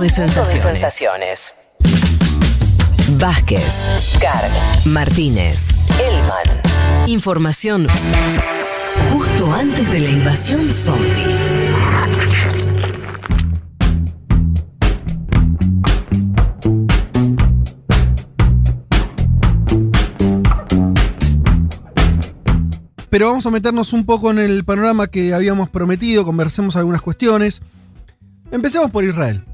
de sensaciones. sensaciones. Vázquez, Carg, Martínez. Elman. Información justo antes de la invasión zombie. Pero vamos a meternos un poco en el panorama que habíamos prometido, conversemos algunas cuestiones. Empecemos por Israel.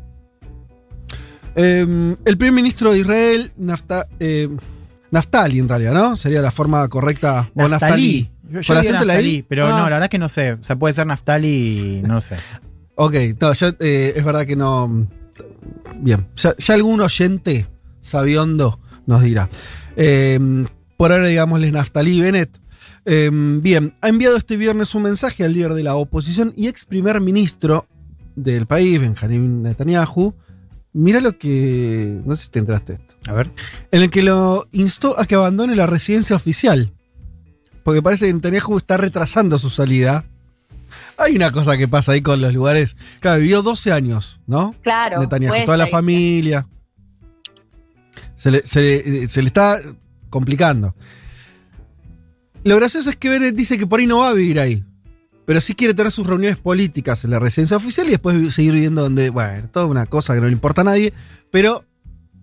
Eh, el primer ministro de Israel, Nafta- eh, Naftali en realidad, ¿no? Sería la forma correcta. O Naftali. Yo, yo ¿Con diría acento en la I? Naftali, pero Ah. no, la verdad es que no sé. O sea, puede ser Naftali, no sé. Ok, no, yo, eh, es verdad que no. Bien, ya, ya algún oyente sabiondo nos dirá. Eh, por ahora, digámosle Naftali Bennett. Bien, ha enviado este viernes un mensaje al líder de la oposición y ex primer ministro del país, Benjamin Netanyahu. Mira lo que. No sé si te enteraste esto. A ver. En el que lo instó a que abandone la residencia oficial. Porque parece que Netanyahu está retrasando su salida. Hay una cosa que pasa ahí con los lugares. Claro, vivió 12 años, ¿no? Claro. Netanyahu, cuesta toda la familia. Se le, se le- se le está complicando. Lo gracioso es que Bennett dice que por ahí no va a vivir ahí. Pero sí quiere tener sus reuniones políticas en la residencia oficial y después seguir viviendo donde, bueno, toda una cosa que no le importa a nadie. Pero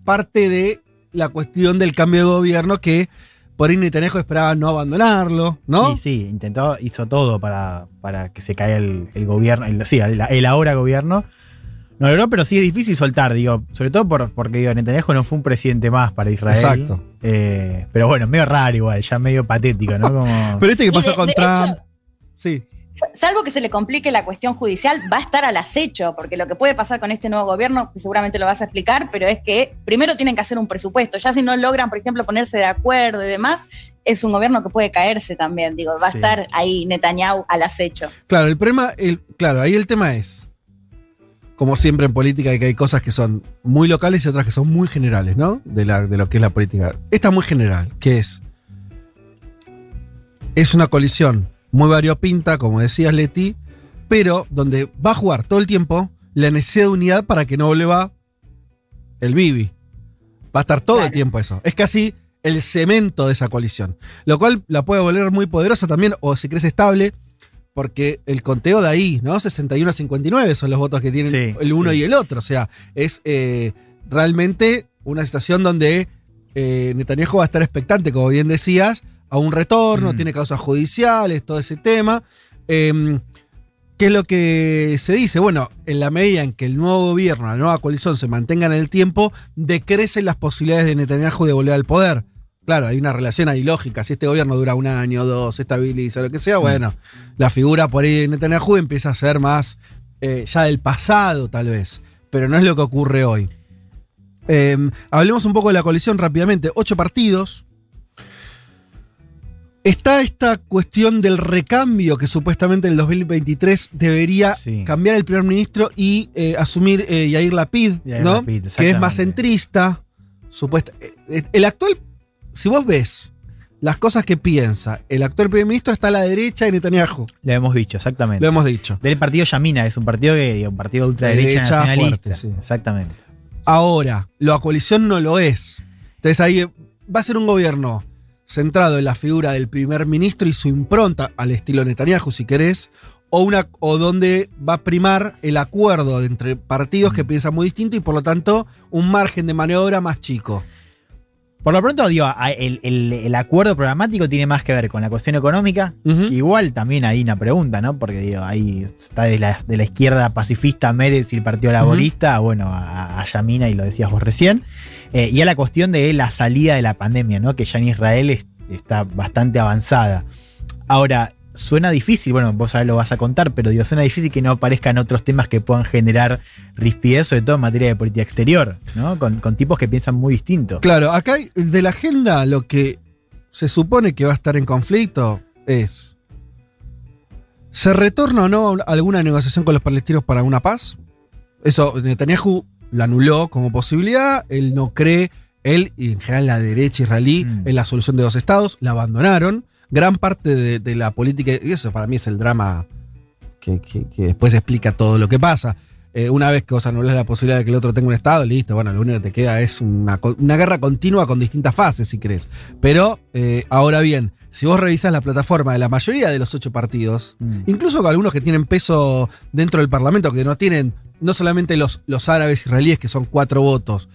parte de la cuestión del cambio de gobierno que por ahí Netanyahu esperaba no abandonarlo, ¿no? Sí, sí, intentó, hizo todo para, para que se caiga el, el gobierno, el, sí, el, el ahora gobierno. No logró, pero sí es difícil soltar, digo, sobre todo por, porque digo, Netanyahu no fue un presidente más para Israel. Exacto. Eh, pero bueno, medio raro igual, ya medio patético, ¿no? Como, Pero este que pasó de- con de Trump. hecho- sí. Salvo que se le complique la cuestión judicial, va a estar al acecho, porque lo que puede pasar con este nuevo gobierno, que seguramente lo vas a explicar, pero es que primero tienen que hacer un presupuesto. Ya si no logran, por ejemplo, ponerse de acuerdo y demás, es un gobierno que puede caerse también. Digo, va a estar ahí Netanyahu al acecho. Claro, el problema, el, claro, ahí el tema es, como siempre en política, que hay cosas que son muy locales y otras que son muy generales, ¿no? De, la, de lo que es la política. Esta es muy general, que es, es una colisión muy variopinta, como decías Leti, pero donde va a jugar todo el tiempo la necesidad de unidad para que no vuelva el Bibi. Va a estar todo el tiempo eso. Es casi el cemento de esa coalición. Lo cual la puede volver muy poderosa también, o si crees estable, porque el conteo de ahí, ¿no? 61 a 59 son los votos que tienen Sí, el uno sí. y el otro. O sea, es eh, realmente una situación donde eh, Netanyahu va a estar expectante, como bien decías, a un retorno, Mm. tiene causas judiciales, todo ese tema. Em, ¿Qué es lo que se dice? Bueno, en la medida en que el nuevo gobierno, la nueva coalición se mantenga en el tiempo, decrecen las posibilidades de Netanyahu de volver al poder. Claro, hay una relación ahí lógica. Si este gobierno dura un año, dos, se estabiliza, lo que sea, bueno, la figura por ahí de Netanyahu empieza a ser más eh, ya del pasado, tal vez. Pero no es lo que ocurre hoy. Eh, hablemos un poco de la coalición rápidamente. Ocho partidos. Está esta cuestión del recambio que supuestamente en el 2023 debería Sí. cambiar el primer ministro y eh, asumir eh, Yair Lapid, Yair ¿no? Lapid, que es más centrista. Supuesta, eh, eh, el actual, si vos ves las cosas que piensa, el actual primer ministro está a la derecha de Netanyahu. lo hemos dicho, exactamente. Lo hemos dicho. Del partido Yamina, es un partido que, un partido de ultraderecha Derecha nacionalista. fuerte, sí. Exactamente. Ahora, la coalición no lo es. Entonces ahí va a ser un gobierno centrado en la figura del primer ministro y su impronta al estilo Netanyahu, si querés, o, una, o donde va a primar el acuerdo entre partidos que Mm. piensan muy distinto y por lo tanto un margen de maniobra más chico. Por lo pronto, digo, el, el- el acuerdo programático tiene más que ver con la cuestión económica, que igual también hay una pregunta, ¿no? Porque digo, ahí está de la, de la izquierda pacifista Mérez y el Partido Laborista, bueno, a, a Yamina, y lo decías vos recién, eh, y a la cuestión de la salida de la pandemia, ¿no? Que ya en Israel es- está bastante avanzada. Ahora, suena difícil, bueno, vos sabés lo vas a contar, pero digo, suena difícil que no aparezcan otros temas que puedan generar rispidez, sobre todo en materia de política exterior, ¿no? Con, tipos que piensan muy distinto. Claro, acá de la agenda lo que se supone que va a estar en conflicto es. ¿Se retorna o no alguna negociación con los palestinos para una paz? Eso Netanyahu lo anuló como posibilidad. Él no cree, él y en general la derecha israelí, Mm. en la solución de dos estados. La abandonaron. Gran parte de, de la política, y eso para mí es el drama que, que- que después explica todo lo que pasa. eh, una vez que vos anulás la posibilidad de que el otro tenga un Estado, listo, bueno, lo único que te queda es una, una guerra continua con distintas fases, si querés. Pero, eh, ahora bien, si vos revisás la plataforma de la mayoría de los ocho partidos, Mm. incluso con algunos que tienen peso dentro del Parlamento, que no tienen, no solamente los, los árabes israelíes, que son cuatro votos.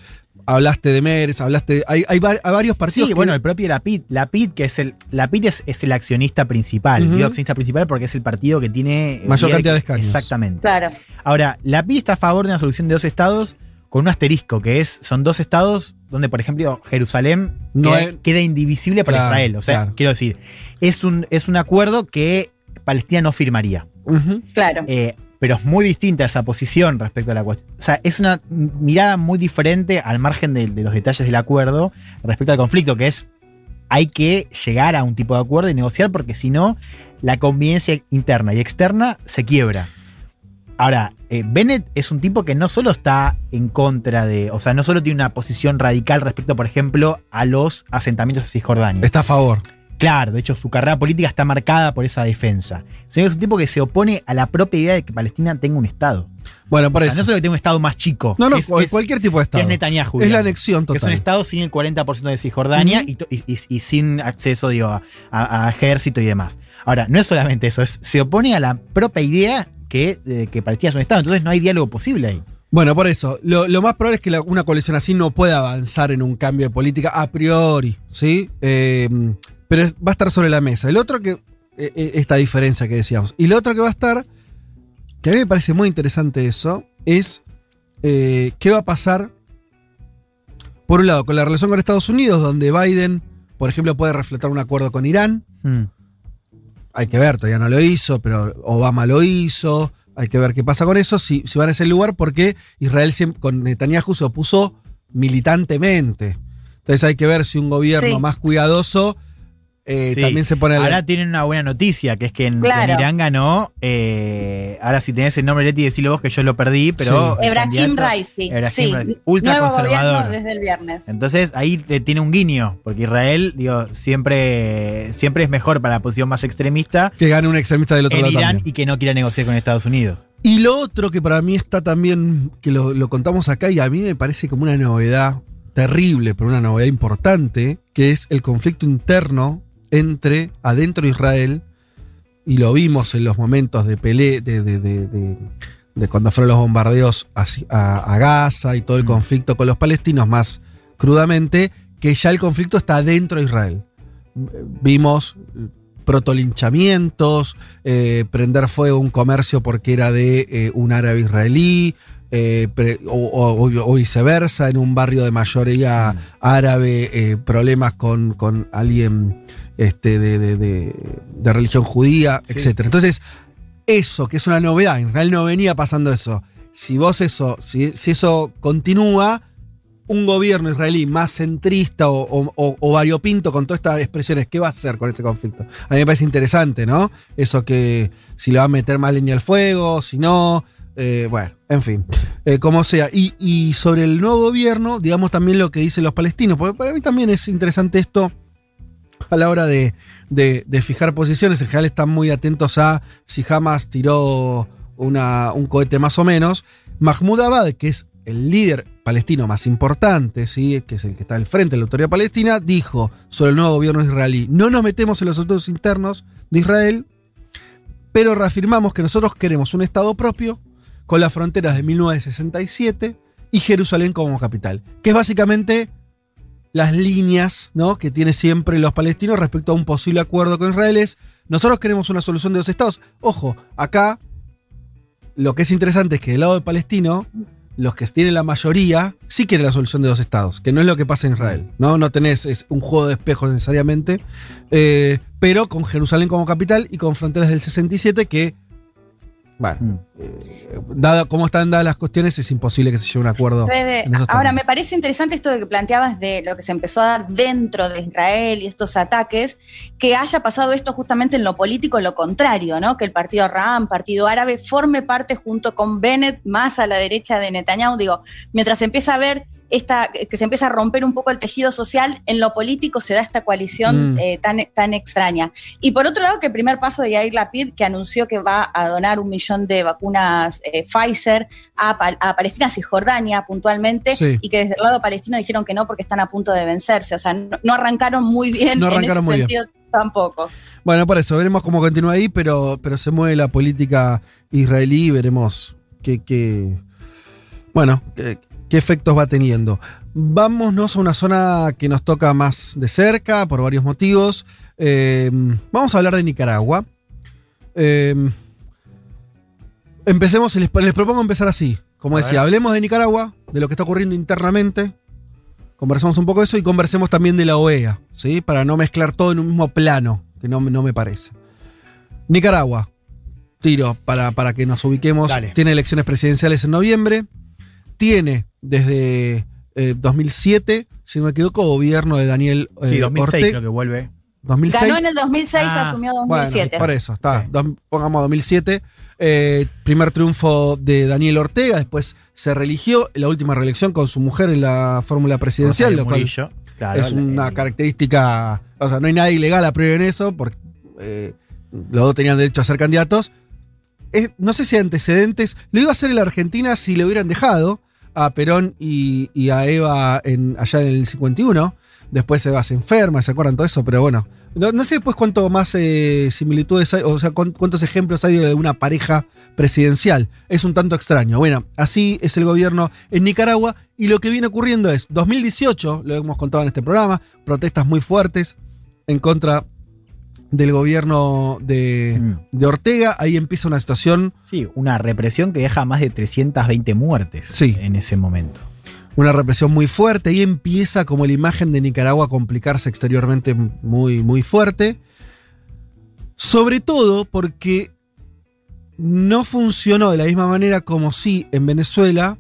Hablaste de Meres, hablaste. Hay, hay, va- hay varios partidos Sí, que- bueno, el propio Lapid. Lapid, que es el. Lapid es, es el accionista principal. Digo accionista principal porque es el partido que tiene. eh, Mayor cantidad de escaños. Exactamente. Claro. Ahora, Lapid está a favor de una solución de dos estados con un asterisco, que es, son dos estados donde, por ejemplo, Jerusalén No queda, es- queda indivisible para Claro, Israel. O sea, claro. quiero decir, es un, es un acuerdo que Palestina no firmaría. Claro. Eh, pero es muy distinta esa posición respecto a la cuestión. O sea, es una mirada muy diferente al margen de, los detalles del acuerdo respecto al conflicto, que es hay que llegar a un tipo de acuerdo y negociar porque si no, la convivencia interna y externa se quiebra. Ahora, eh, Bennett es un tipo que no solo está en contra de, o sea, no solo tiene una posición radical respecto, por ejemplo, a los asentamientos de Cisjordania. Está a favor. Claro, de hecho su carrera política está marcada por esa defensa. Sino que es un tipo que se opone a la propia idea de que Palestina tenga un Estado. Bueno, por O sea, eso. no solo que tenga un Estado más chico. no, no, es, cualquier tipo de Estado. es Netanyahu. Es la anexión Que es un total. Estado sin el 40% de Cisjordania y to- y, y- y sin acceso digo, a, a- a ejército y demás. Ahora, no es solamente eso, es, se opone a la propia idea que, eh, que Palestina es un Estado. Entonces no hay diálogo posible ahí. Bueno, por eso, lo, lo más probable es que la- una coalición así no pueda avanzar en un cambio de política a priori, ¿sí? Eh, pero va a estar sobre la mesa. El otro que, eh, eh, esta diferencia que decíamos. Y lo otro que va a estar, que a mí me parece muy interesante eso, es eh, qué va a pasar, por un lado, con la relación con Estados Unidos, donde Biden, por ejemplo, puede refletar un acuerdo con Irán. Mm. Hay que ver, todavía no lo hizo, pero Obama lo hizo. Hay que ver qué pasa con eso, si, si van a ese lugar, porque Israel siempre- con Netanyahu se opuso militantemente. Entonces hay que ver si un gobierno Sí. más cuidadoso eh, Sí. también se pone la- Ahora tienen una buena noticia, que es que en, Claro. en Irán ganó. eh, ahora, si tenés el nombre, Leti, decilo vos que yo lo perdí, pero. Ebrahim Raisi. Ebrahim sí. Raisi, ultra Nuevo conservador. gobierno desde el viernes. Entonces ahí te- tiene un guiño, porque Israel, digo, siempre, siempre es mejor para la posición más extremista que gane un extremista del otro en lado. Irán también. y que no quiera negociar con Estados Unidos. Y lo otro que para mí está también, que lo, lo contamos acá y a mí me parece como una novedad terrible, pero una novedad importante, que es el conflicto interno entre adentro de Israel, y lo vimos en los momentos de pelea, de, de- de- cuando fueron los bombardeos a, a Gaza y todo el Mm. conflicto con los palestinos más crudamente, que ya el conflicto está dentro de Israel. Vimos protolinchamientos, eh, prender fuego a un comercio porque era de eh, un árabe israelí, eh, pre- o, o- o viceversa, en un barrio de mayoría Mm. árabe, eh, problemas con, con alguien este, de, de- de- de religión judía, Sí. etc. Entonces, eso, que es una novedad, en Israel no venía pasando eso. Si vos eso, si, si eso continúa, un gobierno israelí más centrista o, o- o- o variopinto con todas estas expresiones, ¿qué va a hacer con ese conflicto? A mí me parece interesante, ¿no? Eso que si le va a meter más leña al fuego, si no, eh, bueno, en fin, eh, como sea. Y, y sobre el nuevo gobierno, digamos también lo que dicen los palestinos, porque para mí también es interesante esto a la hora de, fijar posiciones. En general están muy atentos a si Hamas tiró un cohete más o menos. Mahmoud Abbad, que es el líder palestino más importante, ¿sí? que es el que está al frente de la autoridad palestina, dijo sobre el nuevo gobierno israelí, no nos metemos en los asuntos internos de Israel, pero reafirmamos que nosotros queremos un Estado propio con las fronteras de 1967 y Jerusalén como capital, que es básicamente las líneas ¿no? que tiene siempre los palestinos respecto a un posible acuerdo con Israel es, nosotros queremos una solución de dos estados. Ojo, acá lo que es interesante es que del lado del palestino, los que tienen la mayoría sí quieren la solución de dos estados, que no es lo que pasa en Israel. No, no tenés es un juego de espejos necesariamente, eh, pero con Jerusalén como capital y con fronteras del 67 que, bueno, Mm. eh, dada cómo están dadas las cuestiones, es imposible que se llegue a un acuerdo. Fede, ahora, me parece interesante esto de que planteabas de lo que se empezó a dar dentro de Israel y estos ataques, que haya pasado esto justamente en lo político, lo contrario, ¿no? Que el partido Ram, partido árabe, forme parte junto con Bennett, más a la derecha de Netanyahu. Digo, mientras empieza a ver esta, que se empieza a romper un poco el tejido social, en lo político se da esta coalición Mm. eh, tan, tan extraña. Y por otro lado, que el primer paso de Yair Lapid, que anunció que va a donar un millón de vacunas eh, Pfizer a, a Palestina, Cisjordania puntualmente, Sí. y que desde el lado palestino dijeron que no porque están a punto de vencerse. O sea, no, no arrancaron muy bien No en ese muy bien. sentido tampoco. Bueno, por eso, veremos cómo continúa ahí, pero, pero se mueve la política israelí y veremos qué, qué- bueno, qué, efectos va teniendo. Vámonos a una zona que nos toca más de cerca por varios motivos. Eh, vamos a hablar de Nicaragua. Eh, empecemos, les, les propongo empezar así. Como A decía, ver. hablemos de Nicaragua, de lo que está ocurriendo internamente. Conversamos un poco de eso y conversemos también de la OEA, ¿sí? Para no mezclar todo en un mismo plano, que no, me- no me parece. Nicaragua, tiro para, para que nos ubiquemos. Dale. Tiene elecciones presidenciales en noviembre. Tiene desde eh, 2007, si no me equivoco, gobierno de Daniel eh, Sí, 2006 Ortega. creo que vuelve. 2006. Ganó en el 2006, Ah, asumió Bueno, 2007. por eso, está. Sí. Dos- pongamos 2007. eh, primer triunfo de Daniel Ortega, después se religió, la última reelección con su mujer en la fórmula presidencial, lo cual Murillo, claro, es una el- característica, o sea, no hay nada ilegal a priori en eso, porque eh, los dos tenían derecho a ser candidatos. Es- no sé si hay antecedentes, lo iba a hacer en la Argentina si le hubieran dejado a Perón y, a Eva en, allá en el 51. Después Eva se enferma, ¿se acuerdan todo eso? Pero bueno, no, no sé después cuánto más eh, similitudes hay, o sea, cuán- cuántos ejemplos hay de una pareja presidencial. Es un tanto extraño. Bueno, así es el gobierno en Nicaragua y lo que viene ocurriendo es 2018, lo hemos contado en este programa, protestas muy fuertes en contra del gobierno de, Mm. de Ortega. Ahí empieza una situación, Sí, una represión que deja más de 320 muertes Sí. en ese momento. una represión muy fuerte. Ahí empieza como la imagen de Nicaragua a complicarse exteriormente muy, muy fuerte. Sobre todo porque no funcionó de la misma manera como sí en Venezuela,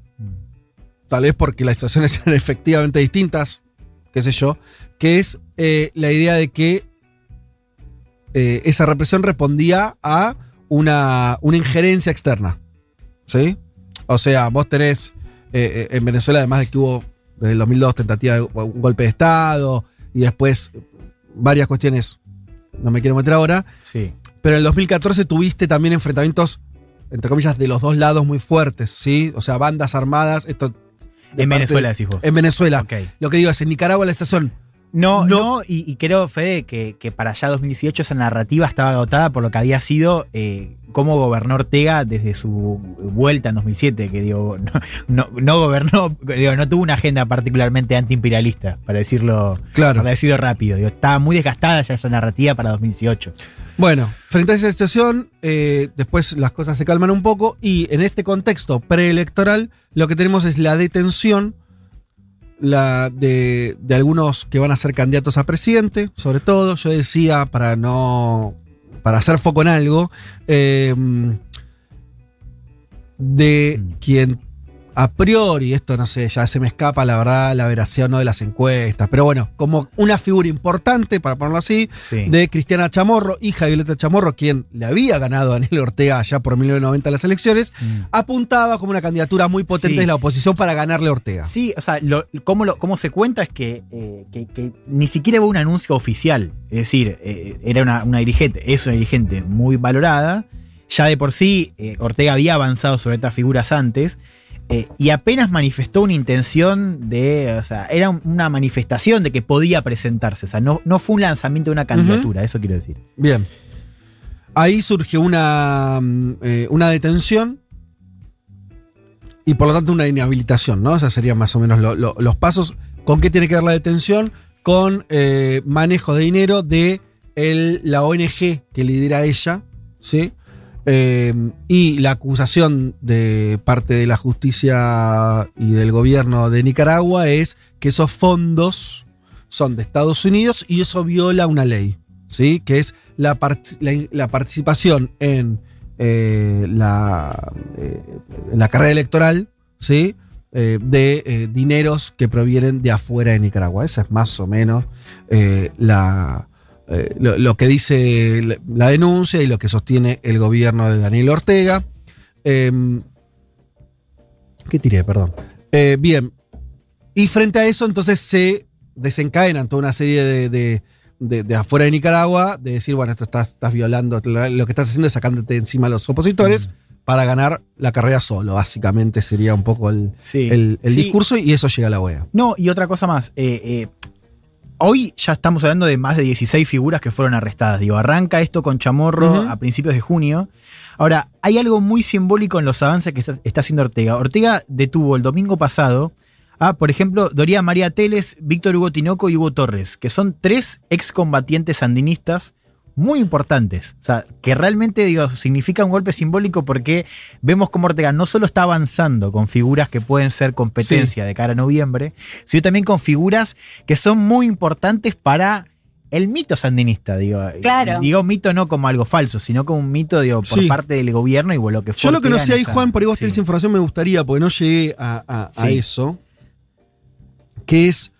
tal vez porque las situaciones eran efectivamente distintas, qué sé yo, que es eh, la idea de que eh, esa represión respondía a una, una injerencia externa. ¿Sí? O sea, vos tenés eh, eh, en Venezuela, además de que hubo desde el 2002 tentativa de un golpe de Estado y después varias cuestiones, no me quiero meter ahora, Sí. pero en el 2014 tuviste también enfrentamientos, entre comillas, de los dos lados muy fuertes, ¿sí? O sea, bandas armadas, esto... En Venezuela decís vos. En Venezuela. Ok. Lo que digo es, en Nicaragua la situación... No, No. no, y, y creo, Fede, que, que para allá 2018 esa narrativa estaba agotada por lo que había sido eh, cómo gobernó Ortega desde su vuelta en 2007, que digo, no, no, no gobernó, digo, no tuvo una agenda particularmente antiimperialista, para decirlo, Claro. para decirlo rápido. Digo, estaba muy desgastada ya esa narrativa para 2018. Bueno, frente a esa situación, eh, después las cosas se calman un poco y en este contexto preelectoral lo que tenemos es la detención la de, de algunos que van a ser candidatos a presidente, sobre todo, yo decía, para no, para hacer foco en algo, eh, de Mm. quien a priori, esto no sé, ya se me escapa la verdad, la veracidad o no de las encuestas, pero bueno, como una figura importante, para ponerlo así, Sí. de Cristiana Chamorro, hija de Violeta Chamorro, quien le había ganado a Daniel Ortega allá por 1990 las elecciones, Mm. apuntaba como una candidatura muy potente Sí. de la oposición para ganarle a Ortega. Sí, o sea, lo, cómo, lo- cómo se cuenta es que, eh, que- que ni siquiera hubo un anuncio oficial. Es decir, eh, era una, una dirigente, es una dirigente muy valorada. Ya de por sí, eh, Ortega había avanzado sobre estas figuras antes. Eh, y apenas manifestó una intención de. O sea, era un- una manifestación de que podía presentarse. O sea, no, no fue un lanzamiento de una candidatura, eso quiero decir. Bien. Ahí surge una, mm, eh, una detención y por lo tanto una inhabilitación, ¿no? O sea, serían más o menos lo- lo- los pasos. ¿Con qué tiene que ver la detención? Con eh, manejo de dinero de el- la ONG que lidera ella, ¿sí? Eh, y la acusación de parte de la justicia y del gobierno de Nicaragua es que esos fondos son de Estados Unidos y eso viola una ley, ¿sí? Que es la, part- la- la participación en eh, la, eh, la carrera electoral, ¿sí? De dineros que provienen de afuera de Nicaragua. Esa es más o menos la, eh, lo, lo que dice la, denuncia y lo que sostiene el gobierno de Daniel Ortega. Em, ¿Qué tiré? Perdón. Eh, bien. Y frente a eso, entonces se desencadenan toda una serie de, de- de- de afuera de Nicaragua, de decir, bueno, esto estás, estás violando, lo que estás haciendo es sacándote encima a los opositores para ganar la carrera solo, básicamente sería un poco el, Sí. el- el Sí. discurso y eso llega a la OEA. No, y otra cosa más. eh, eh, hoy ya estamos hablando de más de 16 figuras que fueron arrestadas. Digo, arranca esto con Chamorro a principios de junio. Ahora, hay algo muy simbólico en los avances que está, está haciendo Ortega. Ortega detuvo el domingo pasado a, por ejemplo, Doría María Teles, Víctor Hugo Tinoco y Hugo Torres, que son tres excombatientes sandinistas muy importantes. O sea, que realmente, digo, significa un golpe simbólico porque vemos cómo Ortega no solo está avanzando con figuras que pueden ser competencia de cara a noviembre, sino también con figuras que son muy importantes para el mito sandinista, digo. Claro. Digo mito no como algo falso, sino como un mito, digo, por Sí. parte del gobierno y bueno, lo que fue Yo lo que no sé ahí, Juan, por ahí vos sí. tenés información, me gustaría, porque no llegué a, a- a Sí. eso. Que es.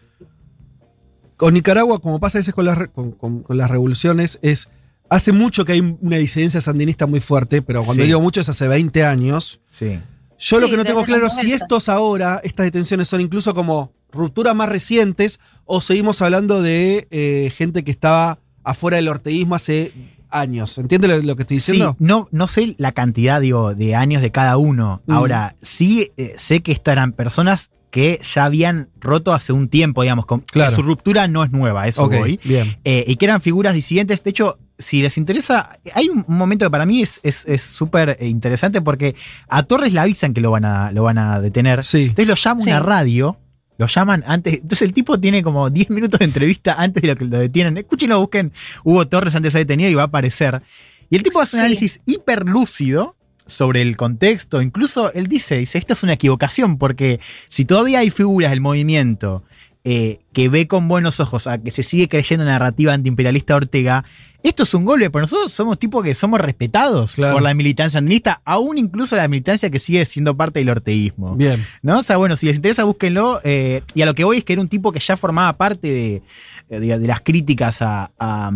Con Nicaragua, como pasa a veces con las, con, con- con las revoluciones, es. Hace mucho que hay una disidencia sandinista muy fuerte, pero cuando Sí. digo mucho es hace 20 años. Sí. Yo lo Sí, que no tengo claro es si 90. estos ahora, estas detenciones son incluso como rupturas más recientes o seguimos hablando de eh, gente que estaba afuera del orteísmo hace años. ¿Entiendes lo, lo que estoy Sí, diciendo? no, no sé la cantidad digo, de años de cada uno. Mm. Ahora, sí eh, sé que estas eran personas que ya habían roto hace un tiempo, digamos. con- Claro. Su ruptura no es nueva, eso Ok, voy. bien. Eh, y que eran figuras disidentes. De hecho, si les interesa, hay un momento que para mí es es- es súper interesante porque a Torres le avisan que lo van a, lo van a detener. Sí. Entonces lo llama Sí. una radio, lo llaman antes. Entonces el tipo tiene como 10 minutos de entrevista antes de lo que lo detienen. Escúchenlo, busquen Hugo Torres antes de ser detenido y va a aparecer. Y el tipo hace un Sí. análisis hiper lúcido sobre el contexto. Incluso él dice, dice, esto es una equivocación, porque si todavía hay figuras del movimiento eh, que ve con buenos ojos a que se sigue creyendo en la narrativa antiimperialista Ortega, esto es un golpe, pero nosotros somos tipos que somos respetados Claro. por la militancia andinista, aún incluso la militancia que sigue siendo parte del orteísmo. Bien. ¿No? O sea, bueno, si les interesa, búsquenlo. eh, y a lo que voy es que era un tipo que ya formaba parte de, eh, de- de las críticas a, a-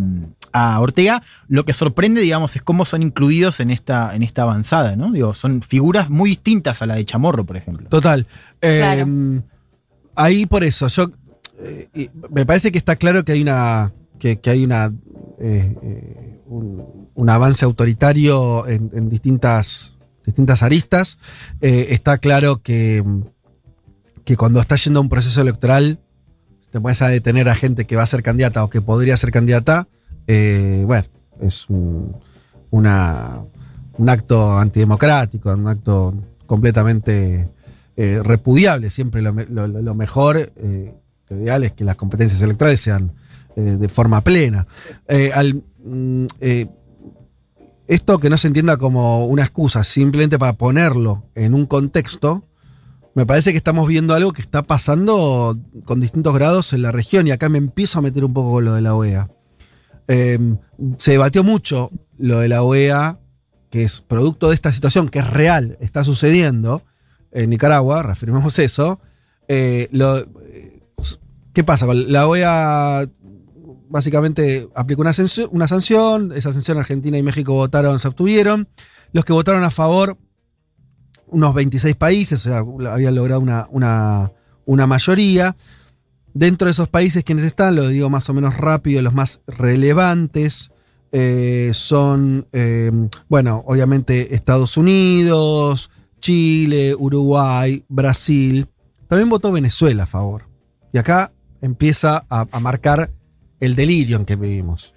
a Ortega. Lo que sorprende, digamos, es cómo son incluidos en esta, en esta avanzada, ¿no? Digo, son figuras muy distintas a la de Chamorro, por ejemplo. Total. Eh, Claro. Ahí por eso, yo eh, me parece que está claro que hay una. que, hay una. eh, eh, un, avance autoritario en, distintas. distintas aristas. Está claro que. que cuando estás yendo a un proceso electoral. Te puedes a detener a gente que va a ser candidata o que podría ser candidata. bueno, es un, una, un acto antidemocrático, un acto completamente eh, repudiable. Siempre lo, me- lo- lo mejor, eh, lo ideal es que las competencias electorales sean eh, de forma plena. Al, mm, esto que no se entienda como una excusa, simplemente para ponerlo en un contexto, me parece que estamos viendo algo que está pasando con distintos grados en la región y acá me empiezo a meter un poco con lo de la OEA. Eh, se debatió mucho lo de la OEA, que es producto de esta situación, que es real, está sucediendo en Nicaragua, reafirmamos eso. Eh, eh, ¿Qué pasa? La OEA básicamente aplicó una, una sanción, esa sanción Argentina y México votaron, se obtuvieron. Los que votaron a favor, unos 26 países, o sea, habían logrado una, una, una mayoría. Dentro de esos países, quienes están, lo digo más o menos rápido, los más relevantes eh, son, bueno, obviamente Estados Unidos, Chile, Uruguay, Brasil. También votó Venezuela a favor. Y acá empieza a, marcar el delirio en que vivimos.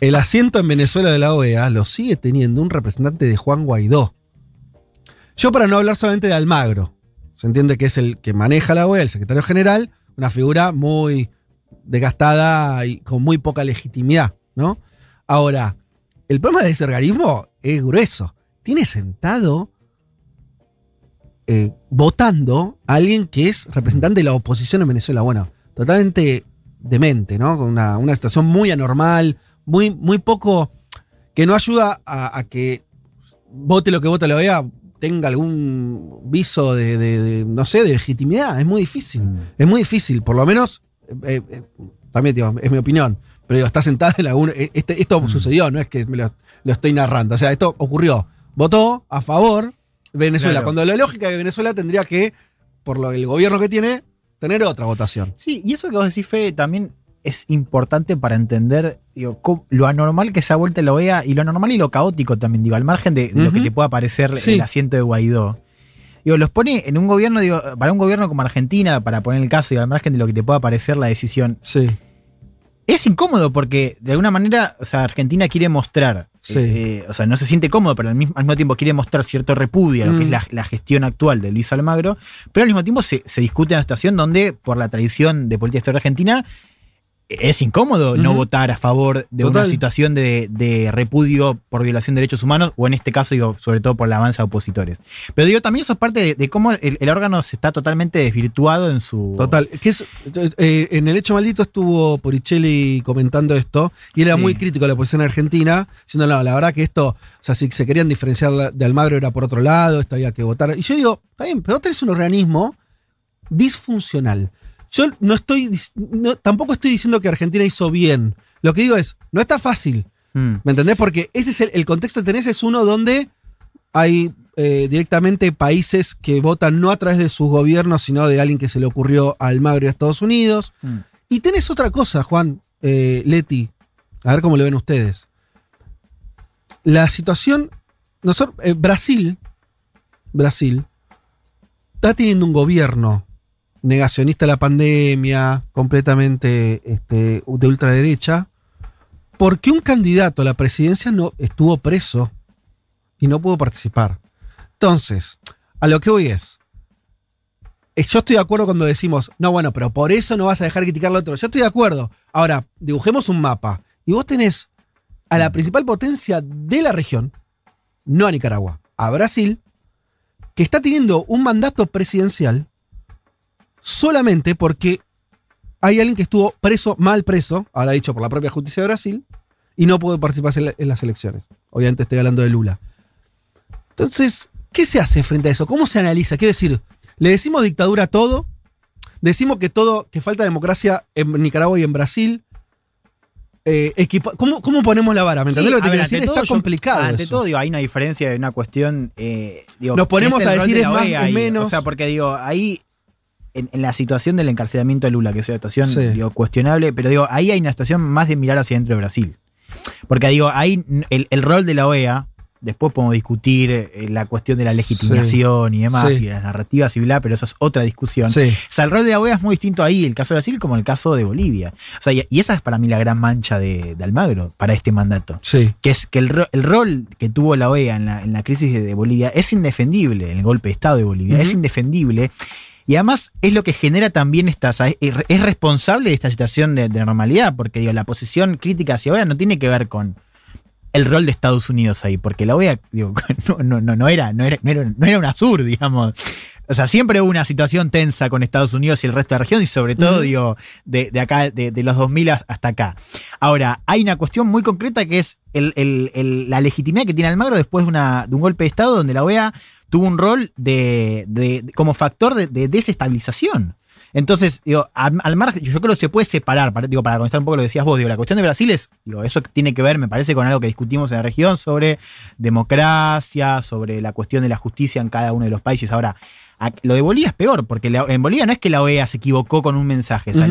El asiento en Venezuela de la OEA lo sigue teniendo un representante de Juan Guaidó. Yo para no hablar solamente de Almagro, se entiende que es el que maneja la OEA, el secretario general, una figura muy desgastada y con muy poca legitimidad, ¿no? Ahora, el problema de ese organismo es grueso. Tiene sentado eh, votando a alguien que es representante de la oposición en Venezuela. Bueno, totalmente demente, ¿no? Con una, una situación muy anormal, muy, muy poco, que no ayuda a, a que vote lo que vote la OEA tenga algún viso de, de- de, no sé, de legitimidad. Es muy difícil. Es muy difícil, por lo menos, eh, eh, también digo, es mi opinión, pero digo, está sentada en algún... Este, esto sucedió, no es que me lo, lo estoy narrando. O sea, esto ocurrió. Votó a favor Venezuela, Claro. cuando la lógica de Venezuela tendría que, por lo, el gobierno que tiene, tener otra votación. Sí, y eso que vos decís, Fede, también es importante para entender digo, cómo- lo anormal que se ha vuelto la OEA y lo anormal y lo caótico también, digo, al margen de, de lo que te pueda parecer Sí. el asiento de Guaidó. Digo, los pone en un gobierno, digo, para un gobierno como Argentina, para poner el caso, digo, al margen de lo que te pueda parecer la decisión, Sí. Es incómodo porque de alguna manera, o sea, Argentina quiere mostrar, Sí. eh, o sea, no se siente cómodo, pero al mismo, al mismo tiempo quiere mostrar cierto repudio a lo que Mm. es la, la gestión actual de Luis Almagro, pero al mismo tiempo se, se discute en una situación donde, por la tradición de política exterior argentina, es incómodo no votar a favor de Total. una situación de, de repudio por violación de derechos humanos, o en este caso, digo, sobre todo por la avance de opositores. Pero digo, también eso es parte de, de cómo el, el órgano se está totalmente desvirtuado en su. Total. Que es, eh, en el hecho maldito estuvo Poricelli comentando esto y él era Sí. muy crítico de la posición argentina, diciendo, no, la verdad que esto, o sea, si se querían diferenciar de Almagro era por otro lado, esto había que votar. Y yo digo, está bien, pero tenés un organismo disfuncional. Yo no estoy, no- tampoco estoy diciendo que Argentina hizo bien. Lo que digo es, no está fácil. Mm. ¿Me entendés? Porque ese es el, el contexto que tenés, es uno donde hay eh, directamente países que votan no a través de sus gobiernos, sino de alguien que se le ocurrió a Almagro y a Estados Unidos. Mm. Y tenés otra cosa, Juan, eh, Leti, a ver cómo lo ven ustedes. La situación, nosotros, eh, Brasil, Brasil, está teniendo un gobierno negacionista de la pandemia, completamente este, de ultraderecha, porque un candidato a la presidencia no estuvo preso y no pudo participar. Entonces, a lo que voy es, eh, yo estoy de acuerdo cuando decimos, no, bueno, pero por eso no vas a dejar criticar al otro. Yo estoy de acuerdo. Ahora, dibujemos un mapa y vos tenés a la principal potencia de la región, no a Nicaragua, a Brasil, que está teniendo un mandato presidencial solamente porque hay alguien que estuvo preso, mal preso, ahora dicho por la propia justicia de Brasil, y no pudo participar en, la- en las elecciones. Obviamente estoy hablando de Lula. Entonces, ¿qué se hace frente a eso? ¿Cómo se analiza? Quiero decir, ¿le decimos dictadura a todo? ¿Decimos que todo, que falta democracia en Nicaragua y en Brasil? Eh, ¿cómo, cómo ponemos la vara? ¿Me entendés Sí, lo que te ver, decir? todo, Está yo- complicado. Ante eso. todo, digo, hay una diferencia de una cuestión. eh, digo, Nos ¿qué ponemos a decir de es más, es menos. O sea, porque digo, ahí. En, en la situación del encarcelamiento de Lula, que es una situación Sí. digo, cuestionable, pero digo, ahí hay una situación más de mirar hacia dentro de Brasil. Porque digo, ahí el, el rol de la OEA, después podemos discutir eh, la cuestión de la legitimación y demás, Sí. y las narrativas y bla, pero eso es otra discusión. O sea, el rol de la OEA es muy distinto ahí, el caso de Brasil, como el caso de Bolivia. O sea, y, y esa es para mí la gran mancha de, de Almagro para este mandato. Sí. Que es que el, el rol que tuvo la OEA en la, en la crisis de, de Bolivia es indefendible, en el golpe de Estado de Bolivia, es indefendible. Y además es lo que genera también esta, es, es responsable de esta situación de, de normalidad, porque digo, la posición crítica hacia OEA no tiene que ver con el rol de Estados Unidos ahí, porque la OEA digo, no, no, no, no era, no, era, no, era, no era una sur, digamos. O sea, siempre hubo una situación tensa con Estados Unidos y el resto de la región, y sobre todo, digo, de, de acá, de, de los 2000 a- hasta acá. Ahora, hay una cuestión muy concreta que es el- el- el- la legitimidad que tiene Almagro después de, una, de un golpe de Estado donde la OEA tuvo un rol de, de- de- como factor de, de desestabilización. Entonces, digo, al, margen, yo creo que se puede separar, para, digo, para contestar un poco lo que decías vos, digo, la cuestión de Brasil es, digo, eso tiene que ver, me parece, con algo que discutimos en la región sobre democracia, sobre la cuestión de la justicia en cada uno de los países. Ahora, lo de Bolivia es peor, porque la- en Bolivia no es que la OEA se equivocó con un mensaje. o sea,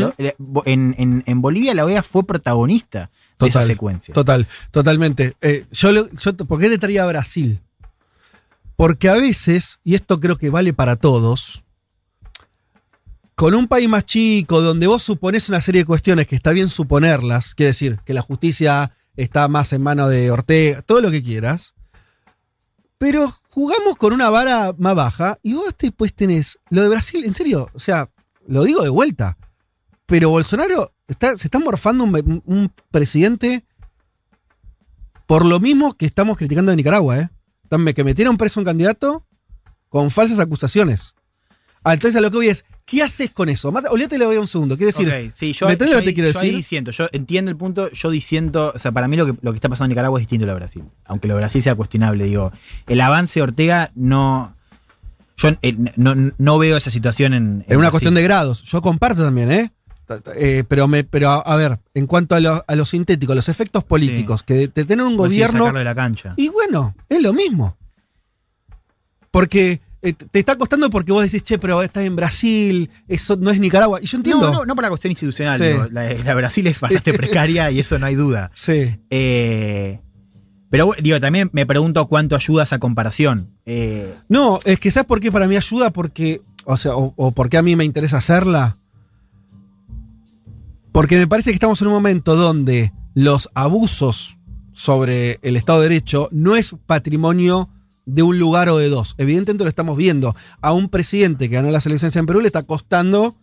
en, en- en Bolivia la OEA fue protagonista de esa secuencia. Total, totalmente. Eh, yo, yo- ¿Por qué te traía a Brasil? Porque a veces, y esto creo que vale para todos, con un país más chico, donde vos suponés una serie de cuestiones que está bien suponerlas, quiere decir que la justicia está más en manos de Ortega, todo lo que quieras, pero jugamos con una vara más baja y vos después tenés lo de Brasil, en serio, o sea, lo digo de vuelta, pero Bolsonaro se está morfando un, un presidente por lo mismo que estamos criticando de Nicaragua, ¿eh? Están- Que metieron preso a un candidato con falsas acusaciones. Ah, entonces a lo que voy es, ¿qué haces con eso? Más, olvídate le voy a un segundo. Quiero decir, Ok, sí, yo, ¿me yo lo que te quiero yo decir? disiento, yo entiendo el punto, yo disiento, o sea, para mí lo que, lo que está pasando en Nicaragua es distinto a lo de Brasil, aunque lo de Brasil sea cuestionable, digo, el avance de Ortega no, yo eh, no, no veo esa situación en... es una cuestión de grados. Yo comparto también, ¿eh? Eh, pero, me, pero a, a ver, en cuanto a lo, a lo sintético, los efectos políticos, que de, de tener un gobierno Sacarlo de la cancha. Y bueno, es lo mismo. Porque eh, te está costando porque vos decís, che, pero estás en Brasil, eso no es Nicaragua. Y yo entiendo. No, no, no por la cuestión institucional. Sí. digo, la, la Brasil es bastante precaria y eso no hay duda. Sí. Eh, pero digo, también me pregunto cuánto ayuda esa comparación. Eh, No, es que ¿sabes por qué para mí ayuda? Porque, o sea, o, o por qué a mí me interesa hacerla. Porque me parece que estamos en un momento donde los abusos sobre el Estado de Derecho no es patrimonio de un lugar o de dos. Evidentemente lo estamos viendo. A un presidente que ganó las elecciones en Perú le está costando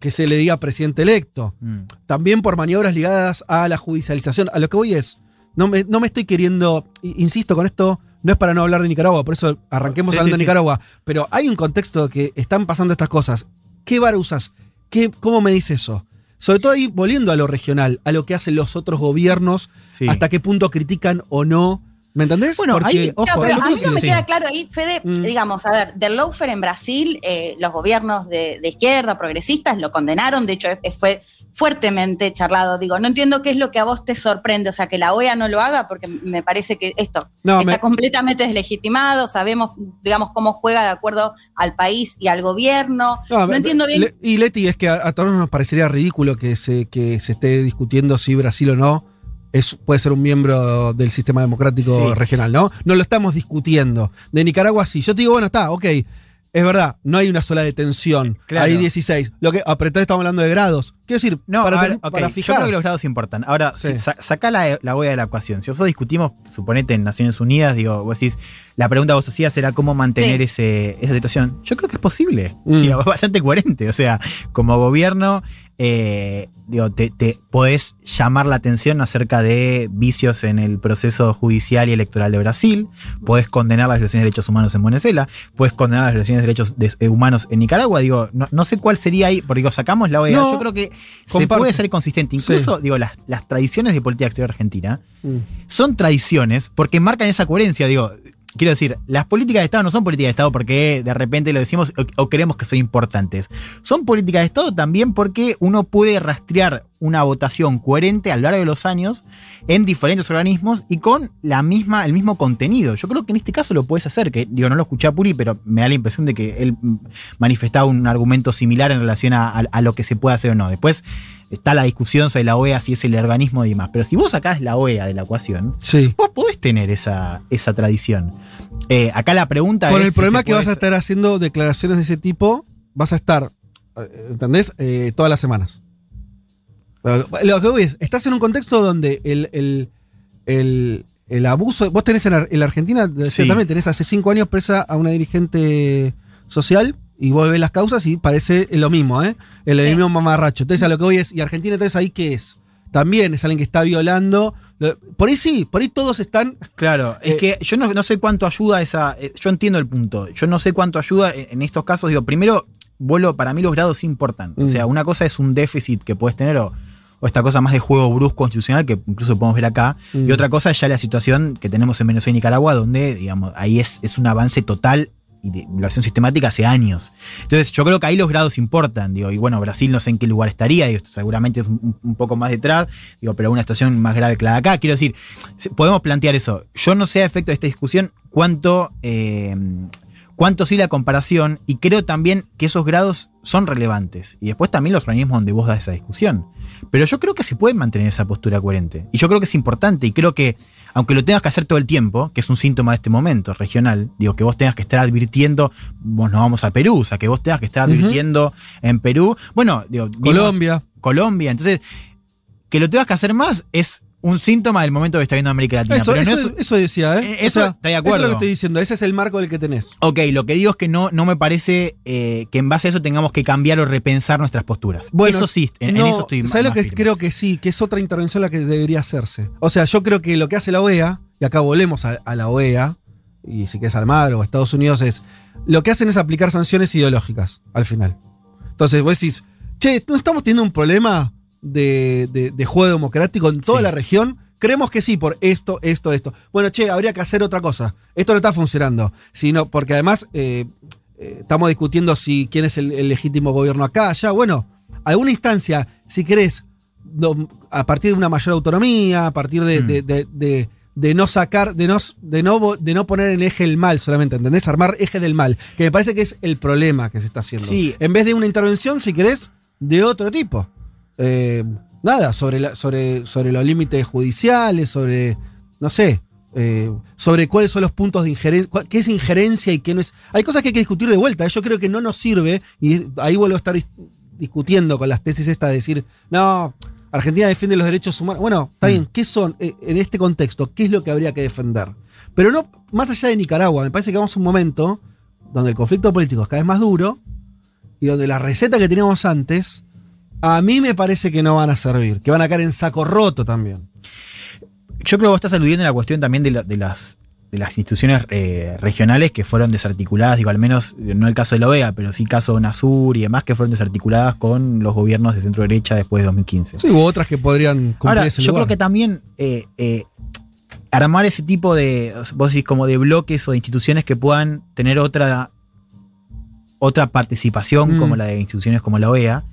que se le diga presidente electo. mm, También por maniobras ligadas a la judicialización. A lo que voy es, no me, no me estoy queriendo, insisto con esto, no es para no hablar de Nicaragua, por eso arranquemos Sí, hablando sí, de sí. Nicaragua, pero hay un contexto que están pasando estas cosas. ¿Qué vara usas? ¿Qué, ¿Cómo me dice eso? Sobre todo ahí volviendo a lo regional, a lo que hacen los otros gobiernos, sí. hasta qué punto critican o no. ¿Me entendés? Bueno, ahí, ojo, No, pero yo a mí no me sí. queda claro ahí, Fede, Mm. digamos, a ver, del lawfare en Brasil, eh, los gobiernos de, de izquierda, progresistas, lo condenaron, de hecho fue fuertemente charlado. Digo, no entiendo qué es lo que a vos te sorprende, o sea, que la OEA no lo haga, porque me parece que esto No, está me- completamente deslegitimado, sabemos, digamos, cómo juega de acuerdo al país y al gobierno. No, me- entiendo bien. Le- y Leti, es que a, a todos nos parecería ridículo que se, que se esté discutiendo si Brasil o no es, puede ser un miembro del sistema democrático Sí. regional, ¿no? No lo estamos discutiendo. De Nicaragua sí. Yo te digo, bueno, está, ok. Es verdad, no hay una sola detención. Claro. Hay 16. Lo que, entonces estamos hablando de grados. Quiero decir, No, para, ten- para Yo fijar. creo que los grados importan. Ahora, Sí. si sa- saca la, la OEA de la ecuación. Si nosotros discutimos, suponete en Naciones Unidas, digo, vos decís, la pregunta que vos hacías era cómo mantener ese, esa situación. Yo creo que es posible. Mm. Digo, bastante coherente. O sea, como gobierno, eh, digo, te, te podés llamar la atención acerca de vicios en el proceso judicial y electoral de Brasil, podés condenar las violaciones de derechos humanos en Venezuela, podés condenar las violaciones de derechos de- eh, humanos en Nicaragua. Digo, no, no sé cuál sería ahí, porque digo, sacamos la OEA. No, Yo creo que se puede ser consistente. Incluso, digo, las, las tradiciones de política exterior argentina Mm. son tradiciones porque marcan esa coherencia. Digo, quiero decir, las políticas de Estado no son políticas de Estado porque de repente lo decimos o, o creemos que son importantes. Son políticas de Estado también porque uno puede rastrear una votación coherente a lo largo de los años en diferentes organismos y con la misma, el mismo contenido. Yo creo que en este caso lo puedes hacer, que digo, no lo escuché a Puri, pero me da la impresión de que él manifestaba un argumento similar en relación a- a lo que se puede hacer o no. Después está la discusión sobre la OEA, si es el organismo y demás. Pero si vos sacás la OEA de la ecuación, Sí. vos podés tener esa, esa tradición. Eh, acá la pregunta Con es. el si problema que puede vas a estar haciendo declaraciones de ese tipo, vas a estar, eh, ¿entendés? Eh, todas las semanas. Lo que voy es, estás en un contexto donde el, el, el, el abuso, vos tenés en, la Argentina, Sí. también, tenés hace cinco años presa a una dirigente social y vos ves las causas y parece lo mismo, ¿eh? El Sí. mismo mamarracho. Entonces a lo que voy es, ¿y Argentina entonces ahí qué es? También es alguien que está violando. Por ahí sí, por ahí todos están Claro, es Eh, que yo no, no sé cuánto ayuda esa. eh, Yo entiendo el punto. Yo no sé cuánto ayuda en, en estos casos. Digo, primero, vuelo, para mí los grados sí importan. O Mm. sea, una cosa es un déficit que puedes tener o, o esta cosa más de juego brusco constitucional que incluso podemos ver acá. Mm. Y otra cosa es ya la situación que tenemos en Venezuela y Nicaragua, donde, digamos, ahí es, es un avance total y de violación sistemática hace años. Entonces, yo creo que ahí los grados importan, digo, y bueno, Brasil no sé en qué lugar estaría, digo, seguramente es un, poco más detrás, digo, pero una situación más grave que la de acá. Quiero decir, podemos plantear eso. Yo no sé a efecto de esta discusión cuánto, eh, cuánto sí la comparación, y creo también que esos grados son relevantes. Y después también los organismos donde vos das esa discusión. Pero yo creo que se puede mantener esa postura coherente. Y yo creo que es importante. Y creo que, aunque lo tengas que hacer todo el tiempo, que es un síntoma de este momento regional, digo, que vos tengas que estar advirtiendo, vos nos vamos a Perú, o sea, que vos tengas que estar advirtiendo en Perú. Bueno, digo, vimos Colombia. Colombia. Entonces, que lo tengas que hacer más es un síntoma del momento que está viendo América Latina. Eso, pero no eso, es- eso decía, ¿eh? Eh, eso estoy de acuerdo. Eso es lo que estoy diciendo. Ese es el marco del que tenés. Ok, lo que digo es que no, no me parece eh, que en base a eso tengamos que cambiar o repensar nuestras posturas. Bueno, eso sí, en, eso estoy más- ¿Sabes lo que firme. creo que sí? Que es otra intervención la que debería hacerse. O sea, yo creo que lo que hace la OEA, y acá volvemos a, a la OEA, y si quieres Almar o Estados Unidos, es. Lo que hacen es aplicar sanciones ideológicas al final. Entonces, vos decís, che, ¿no estamos teniendo un problema de, de- de juego democrático en toda Sí. la región? Creemos que sí, por esto, esto, esto. Bueno, che, habría que hacer otra cosa. Esto no está funcionando. Sino, porque además eh, eh, estamos discutiendo si quién es el, el legítimo gobierno acá, allá. Bueno, alguna instancia, si querés, a partir de una mayor autonomía, a partir de, Mm. de- de- no sacar, de no, de no, de no poner en eje el mal solamente, ¿entendés? Armar eje del mal, que me parece que es el problema que se está haciendo. Sí. En vez de una intervención, si querés, de otro tipo. Eh, nada, sobre, la- sobre, sobre los límites judiciales, sobre, no sé, eh, sobre cuáles son los puntos de injerencia, qué es injerencia y qué no es. Hay cosas que hay que discutir de vuelta. ¿eh? Yo creo que no nos sirve, y ahí vuelvo a estar dis- discutiendo con las tesis estas de decir, no, Argentina defiende los derechos humanos. Bueno, está bien, ¿qué son eh, en este contexto? ¿Qué es lo que habría que defender? Pero no, más allá de Nicaragua, me parece que vamos a un momento donde el conflicto político es cada vez más duro y donde la receta que teníamos antes, a mí me parece que no van a servir, que van a caer en saco roto también. Yo creo que vos estás aludiendo a la cuestión también de, la- de las de las instituciones eh, regionales que fueron desarticuladas, digo, al menos eh, no el caso de la OEA, pero sí el caso de UNASUR y demás que fueron desarticuladas con los gobiernos de centro derecha después de 2015. Sí, hubo otras que podrían cumplir Ahora, ese yo lugar. creo que también eh, eh, armar ese tipo de, vos decís, como de bloques o de instituciones que puedan tener otra, otra participación, Mm. como la de instituciones como la OEA,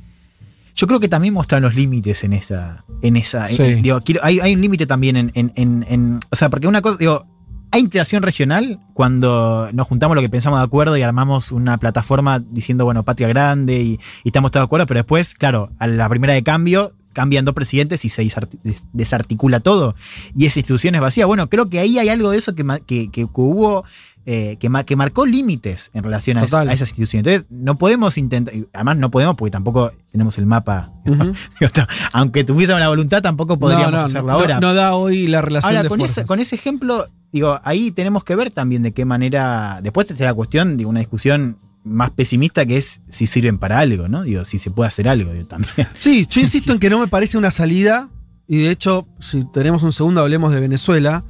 yo creo que también muestran los límites en esa. En esa Sí. en- digo, quiero- hay, hay un límite también en, en- en- O sea, porque una cosa. Digo, hay interacción regional cuando nos juntamos lo que pensamos de acuerdo y armamos una plataforma diciendo, bueno, patria grande y, y estamos todos de acuerdo, pero después, claro, a la primera de cambio cambian dos presidentes y se desarti- des- desarticula todo. Y esa institución es vacía. Bueno, creo que ahí hay algo de eso que, que hubo. Eh, que, que marcó límites en relación a, es- a esas instituciones. Entonces, no podemos intentar, además no podemos porque tampoco tenemos el mapa. Aunque tuviésemos la voluntad, tampoco podríamos no, no, hacerlo no, ahora. no da hoy la relación Ahora, de con ese, con ese ejemplo, digo, ahí tenemos que ver también de qué manera. Después está la cuestión de una discusión más pesimista que es si sirven para algo, ¿no? Digo, si se puede hacer algo digo, también. Sí, yo insisto en que no me parece una salida, y de hecho, si tenemos un segundo, hablemos de Venezuela,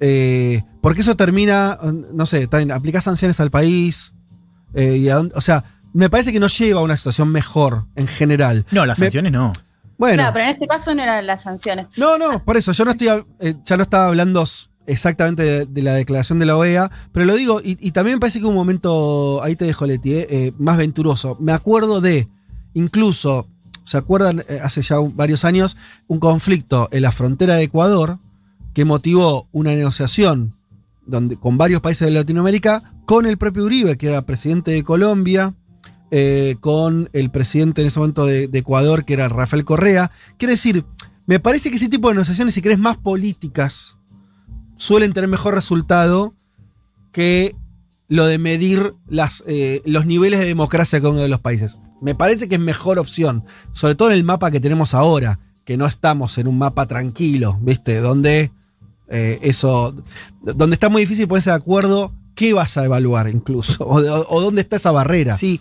eh, porque eso termina, no sé, también aplicás sanciones al país, eh, y a o sea, me parece que no lleva a una situación mejor en general. No, las Me- sanciones no. Bueno, Claro, pero en este caso no eran las sanciones. no, no, por eso, yo no estoy, eh, ya no estaba hablando exactamente de, de la declaración de la OEA, pero lo digo, y, y también me parece que hubo un momento, ahí te dejo Leti, eh, eh, más venturoso. Me acuerdo de, incluso, ¿se acuerdan? Eh, hace ya un- varios años, un conflicto en la frontera de Ecuador que motivó una negociación donde, con varios países de Latinoamérica, con el propio Uribe, que era presidente de Colombia, eh, con el presidente en ese momento de, Ecuador, que era Rafael Correa. Quiere decir, me parece que ese tipo de negociaciones, si querés, más políticas, suelen tener mejor resultado que lo de medir las, eh, los niveles de democracia de cada uno de los países. Me parece que es mejor opción, sobre todo en el mapa que tenemos ahora, que no estamos en un mapa tranquilo, ¿viste? Donde eh, eso, donde está muy difícil ponerse de acuerdo qué vas a evaluar incluso, o, o- o dónde está esa barrera. Sí.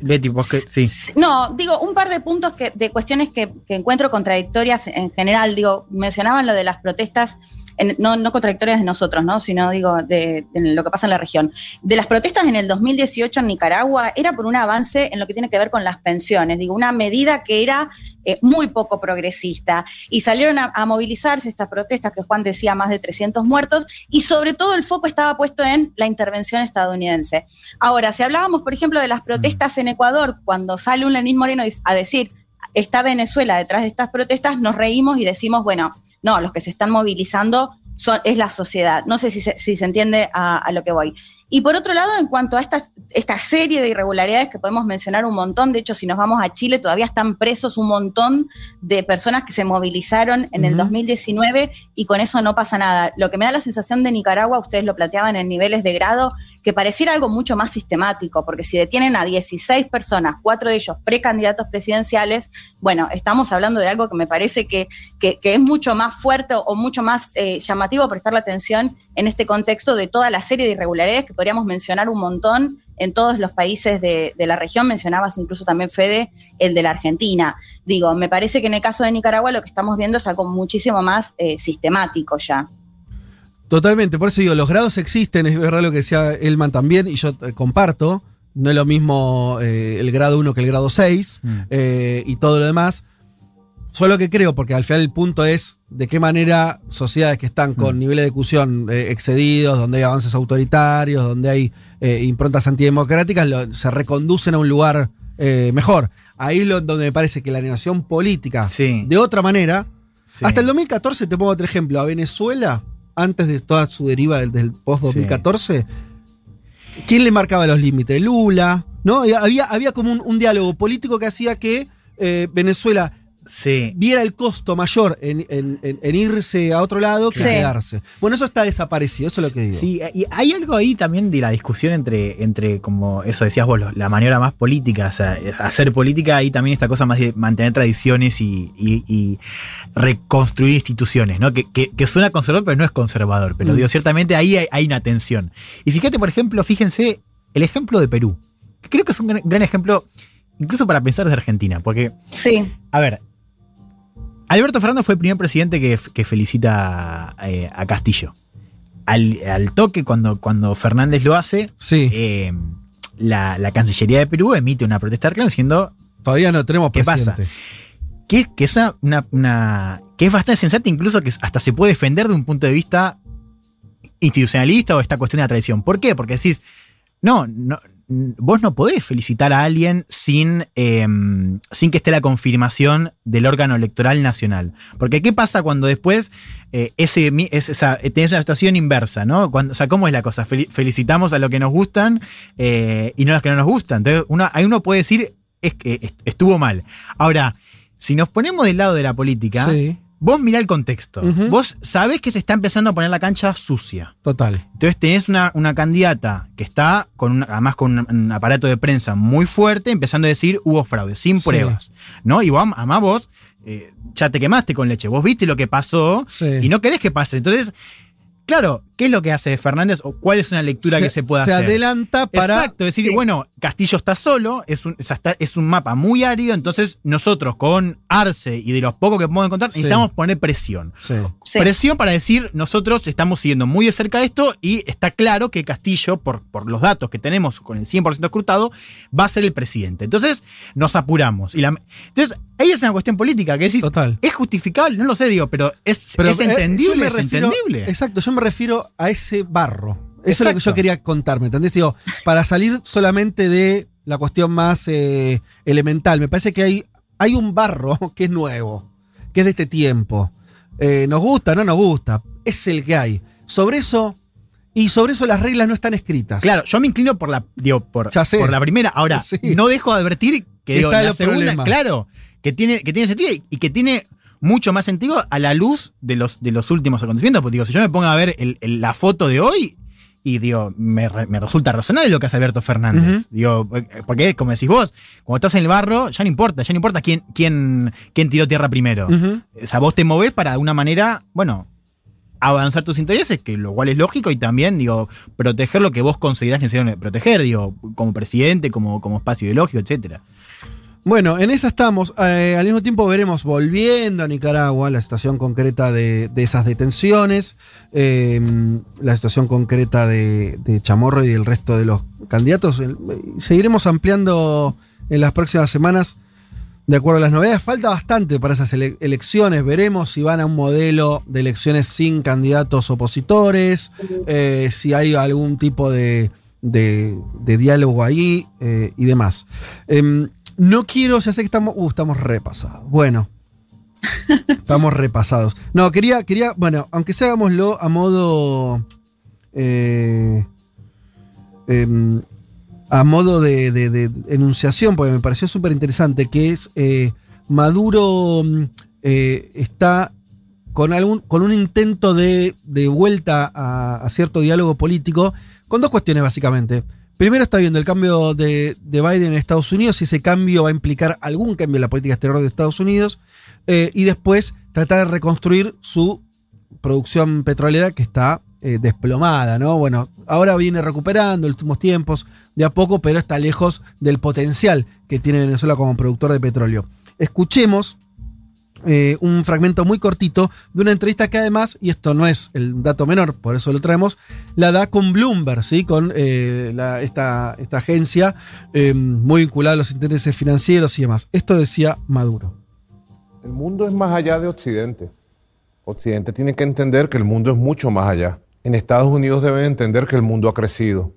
Leti, vos que. Sí. No, digo, un par de puntos que, de cuestiones que, que encuentro contradictorias en general. Digo, mencionaban lo de las protestas, en- no, no contradictorias de nosotros, ¿no? Sino, digo, de, lo que pasa en la región. De las protestas en el 2018 en Nicaragua era por un avance en lo que tiene que ver con las pensiones. Digo, una medida que era eh, muy poco progresista. Y salieron a, a movilizarse estas protestas que Juan decía, más de 300 muertos, y sobre todo el foco estaba puesto en la intervención estadounidense. Ahora, si hablábamos, por ejemplo, de las protestas en Ecuador, cuando sale un Lenín Moreno a decir, está Venezuela detrás de estas protestas, nos reímos y decimos, bueno, no, los que se están movilizando son, es la sociedad. No sé si se, si se entiende a, a lo que voy. Y por otro lado, en cuanto a esta, esta serie de irregularidades que podemos mencionar un montón, de hecho, si nos vamos a Chile, todavía están presos un montón de personas que se movilizaron en el Ujú. 2019 y con eso no pasa nada. Lo que me da la sensación de Nicaragua, ustedes lo planteaban en niveles de grado, que pareciera algo mucho más sistemático, porque si detienen a 16 personas, cuatro de ellos precandidatos presidenciales, bueno, estamos hablando de algo que me parece que, que, es mucho más fuerte o mucho más eh, llamativo prestar la atención en este contexto de toda la serie de irregularidades que podríamos mencionar un montón en todos los países de, de la región, mencionabas incluso también Fede, el de la Argentina. Digo, me parece que en el caso de Nicaragua lo que estamos viendo es algo muchísimo más eh, sistemático ya. Totalmente, por eso digo, los grados existen, es verdad lo que decía Elman también, y yo eh, comparto, no es lo mismo eh, el grado 1 que el grado 6, Mm. eh, y todo lo demás. Solo que creo, porque al final el punto es de qué manera sociedades que están con Mm. niveles de discusión excedidos, donde hay avances autoritarios, donde hay improntas antidemocráticas, lo- se reconducen a un lugar mejor. Ahí es lo, donde me parece que la negociación política, Sí. de otra manera, Sí. Hasta el 2014, te pongo otro ejemplo, a Venezuela, antes de toda su deriva del, del post-2014, ¿quién le marcaba los límites? Lula, ¿no? Había, había como un, un diálogo político que hacía que eh, Venezuela Sí. viera el costo mayor en, en- en- en irse a otro lado que Sí. quedarse. Bueno, eso está desaparecido, eso es lo que digo. Sí, y hay algo ahí también de la discusión entre, entre como eso decías vos, la maniobra más política, o sea, hacer política, ahí también esta cosa más de mantener tradiciones y, y- y reconstruir instituciones, ¿no? Que, que- que suena conservador, pero no es conservador. Pero Mm. digo, ciertamente ahí hay, hay una tensión. Y fíjate, por ejemplo, fíjense, el ejemplo de Perú, creo que es un gran, gran ejemplo, incluso para pensar desde Argentina, porque Sí, a ver, Alberto Fernández fue el primer presidente que, que felicita eh, a Castillo. Al, al toque, cuando, cuando Fernández lo hace, Sí, eh, la, la Cancillería de Perú emite una protesta de reclamo diciendo todavía no tenemos ¿qué pasa? que, que, es una, una- una- que es bastante sensata, incluso que hasta se puede defender de un punto de vista institucionalista o esta cuestión de la tradición. ¿Por qué? Porque decís, no, no vos no podés felicitar a alguien sin, eh, sin que esté la confirmación del órgano electoral nacional. Porque ¿qué pasa cuando después eh, ese, es, eh, tenés una situación inversa, ¿no? Cuando, o sea, ¿cómo es la cosa? Fel- felicitamos a los que nos gustan eh, y no a los que no nos gustan. Entonces, uno, ahí uno puede decir, es que est- estuvo mal. Ahora, si nos ponemos del lado de la política, Sí, vos mirá el contexto. Vos sabés que se está empezando a poner la cancha sucia. total. Entonces tenés una, una candidata que está con una- además con un, un aparato de prensa muy fuerte, empezando a decir hubo fraude, sin Sí. pruebas. ¿No? Y vos, además vos eh, ya te quemaste con leche. Vos viste lo que pasó Sí. y no querés que pase. Entonces, claro, ¿qué es lo que hace Fernández o cuál es una lectura que se puede se hacer? adelanta para. Exacto, decir, bueno, Castillo está solo, es un, o sea, está- es un mapa muy árido, entonces nosotros con Arce y de los pocos que podemos encontrar, Sí. necesitamos poner presión. Sí. sí. Presión para decir, nosotros estamos siguiendo muy de cerca esto y está claro que Castillo, por, por los datos que tenemos con el 100% escrutado, va a ser el presidente. Entonces nos apuramos. Y la, entonces, ahí es una cuestión política, que decís, Total. ¿es justificable? No lo sé, digo, pero es, Pero, es eh, yo entendible, es entendible. Exacto, yo me refiero a ese barro. Eso es lo que yo quería contar, ¿me entendés? Digo, para salir solamente de la cuestión más eh, elemental, me parece que hay, hay un barro que es nuevo, que es de este tiempo. Eh, nos gusta, no nos gusta, es el que hay. Sobre eso, y sobre eso las reglas no están escritas. Claro, yo me inclino por la, digo, por, Ya sé. por la primera. Ahora, Sí. no dejo de advertir que digo, Está la segunda, problema. claro, que tiene, que tiene sentido y- y que tiene mucho más sentido a la luz de los, de los últimos acontecimientos. Porque digo, si yo me pongo a ver el- el- la foto de hoy, y digo, me, re- me resulta razonable lo que hace Alberto Fernández. Digo, eh, porque como decís vos, cuando estás en el barro, ya no importa, ya no importa quién, quién, quién tiró tierra primero. Ujú. O sea, vos te movés para de alguna manera, bueno, avanzar tus intereses, que lo cual es lógico, y también, digo, proteger lo que vos considerás necesario proteger, digo, como presidente, como, como espacio ideológico, etcétera. Bueno, en esa estamos. Eh, al mismo tiempo veremos volviendo a Nicaragua la situación concreta de, esas detenciones, eh, la situación concreta de, de Chamorro y del resto de los candidatos. El- Seguiremos ampliando en las próximas semanas de acuerdo a las novedades. Falta bastante para esas ele- elecciones. Veremos si van a un modelo de elecciones sin candidatos opositores, eh, si hay algún tipo de, de- diálogo ahí eh, y demás. No quiero, ya sé que estamos. Uh, estamos repasados. Bueno. estamos repasados. No, quería, quería, bueno, aunque sea hagámoslo a modo. eh, em, a modo de, de- de enunciación, porque me pareció súper interesante, que es eh, Maduro mm, eh, está con, algún, con un intento de, de vuelta a, a cierto diálogo político, con dos cuestiones básicamente. Primero está viendo el cambio de, de Biden en Estados Unidos, si ese cambio va a implicar algún cambio en la política exterior de Estados Unidos, eh, y después tratar de reconstruir su producción petrolera que está eh, desplomada, ¿no? Bueno, ahora viene recuperando en los últimos tiempos, de a poco, pero está lejos del potencial que tiene Venezuela como productor de petróleo. Escuchemos eh, un fragmento muy cortito de una entrevista que además, y esto no es el dato menor, por eso lo traemos, la da con Bloomberg, ¿sí? con eh, esta, esta agencia eh, muy vinculada a los intereses financieros y demás. Esto decía Maduro. El mundo es más allá de Occidente. Occidente tiene que entender que el mundo es mucho más allá. En Estados Unidos deben entender que el mundo ha crecido,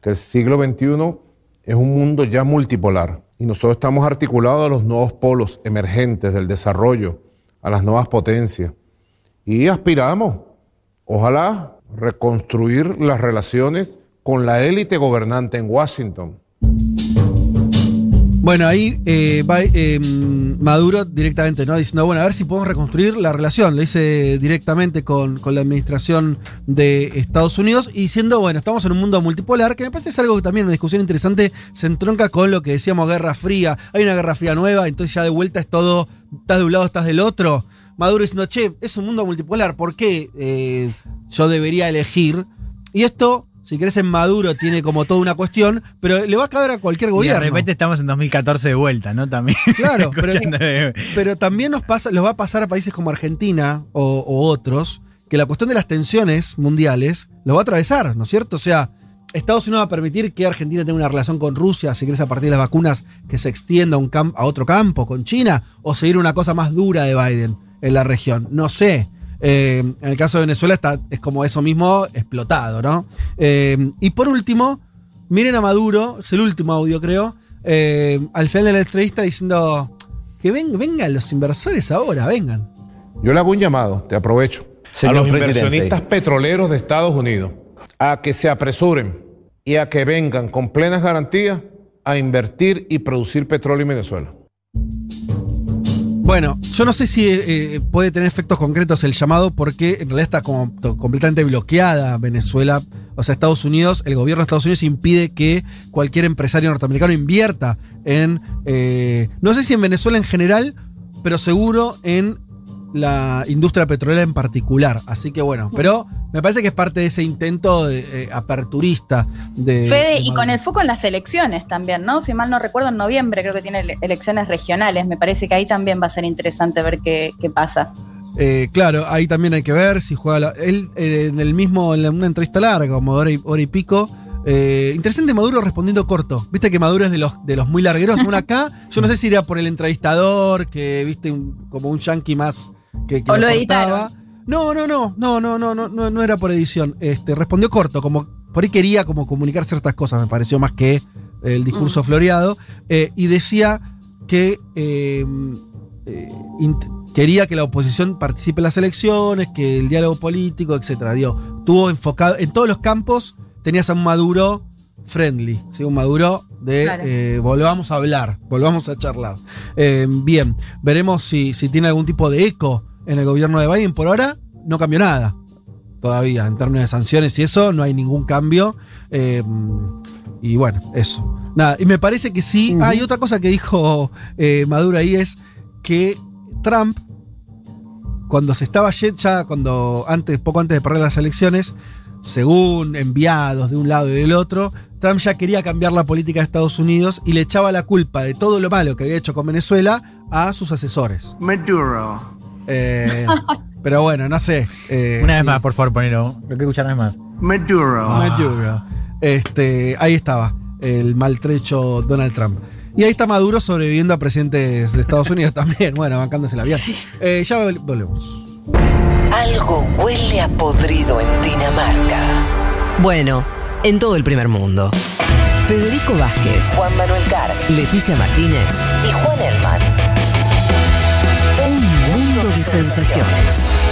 que el siglo XXI es un mundo ya multipolar y nosotros estamos articulados a los nuevos polos emergentes del desarrollo, a las nuevas potencias. Y aspiramos, ojalá, reconstruir las relaciones con la élite gobernante en Washington. Bueno, ahí eh, va eh, Maduro directamente, ¿no? Diciendo, bueno, a ver si podemos reconstruir la relación. Lo dice directamente con, con la administración de Estados Unidos y diciendo, bueno, estamos en un mundo multipolar, que me parece es algo que también una discusión interesante se entronca con lo que decíamos Guerra Fría. Hay una Guerra Fría nueva, entonces ya de vuelta es todo, estás de un lado, estás del otro. Maduro diciendo, che, es un mundo multipolar, ¿por qué eh, yo debería elegir? Y esto si querés en Maduro tiene como toda una cuestión, pero le va a caber a cualquier Y gobierno. de repente estamos en 2014 de vuelta, ¿no? También. Claro, pero, Escuchando de- pero también nos pasa, los va a pasar a países como Argentina o, o otros, que la cuestión de las tensiones mundiales lo va a atravesar, ¿no es cierto? O sea, Estados Unidos va a permitir que Argentina tenga una relación con Rusia, si querés a partir de las vacunas, que se extienda un a otro campo, con China, o seguir una cosa más dura de Biden en la región. No sé. Eh, en el caso de Venezuela está, es como eso mismo explotado, ¿no? Eh, y por último, miren a Maduro, es el último audio creo, eh, al final de la entrevista diciendo que ven- vengan los inversores ahora, vengan. Yo le hago un llamado, te aprovecho, Señor a los presidente. inversionistas petroleros de Estados Unidos a que se apresuren y a que vengan con plenas garantías a invertir y producir petróleo en Venezuela. Bueno, yo no sé si eh, puede tener efectos concretos el llamado porque en realidad está como completamente bloqueada Venezuela. O sea, Estados Unidos, el gobierno de Estados Unidos impide que cualquier empresario norteamericano invierta en, eh, no sé si en Venezuela en general, pero seguro en la industria petrolera en particular. Así que bueno, pero me parece que es parte de ese intento de, eh, aperturista de... Fede, de y con el foco en las elecciones también, ¿no? Si mal no recuerdo, en noviembre creo que tiene ele- elecciones regionales. Me parece que ahí también va a ser interesante ver qué, qué pasa. Eh, claro, ahí también hay que ver si juega la- él eh, en el mismo, en una entrevista larga, como hora y, hora y pico. eh, interesante Maduro respondiendo corto. Viste que Maduro es de los, de los muy largueros. Una acá, yo no sé si era por el entrevistador, que viste un- como un yankee más que, que lo, editaba. No, no, no, no, no, no, no, no era por edición. Este, respondió corto, como por ahí quería como comunicar ciertas cosas, me pareció más que el discurso mm. floreado. Eh, y decía que em, eh, quería que la oposición participe en las elecciones, que el diálogo político, etcétera. Digo, tuvo enfocado en todos los campos, tenías a un Maduro friendly, ¿sí? un Maduro de Claro. eh, volvamos a hablar, volvamos a charlar. Eh, bien, veremos si, si tiene algún tipo de eco en el gobierno de Biden. Por ahora no cambió nada todavía en términos de sanciones y eso, no hay ningún cambio. Eh, y bueno, eso. Nada, y me parece que sí. Hay otra cosa que dijo eh, Maduro ahí es que Trump, cuando se estaba ya cuando antes, poco antes de perder las elecciones, según enviados de un lado y del otro, Trump ya quería cambiar la política de Estados Unidos y le echaba la culpa de todo lo malo que había hecho con Venezuela a sus asesores. Maduro. Eh, pero bueno, no sé. eh, Una vez sí. más, por favor, ponelo. Lo quiero escuchar una vez más. Maduro. Maduro. Este, ahí estaba, el maltrecho Donald Trump. Y ahí está Maduro sobreviviendo a presidentes de Estados Unidos también. Bueno, bancándose la vida. Eh, ya vol- volvemos. Algo huele a podrido en Dinamarca. Bueno, en todo el primer mundo. Federico Vázquez, Juan Manuel Carr Leticia Martínez, y Juan Elman. un mundo de sensaciones.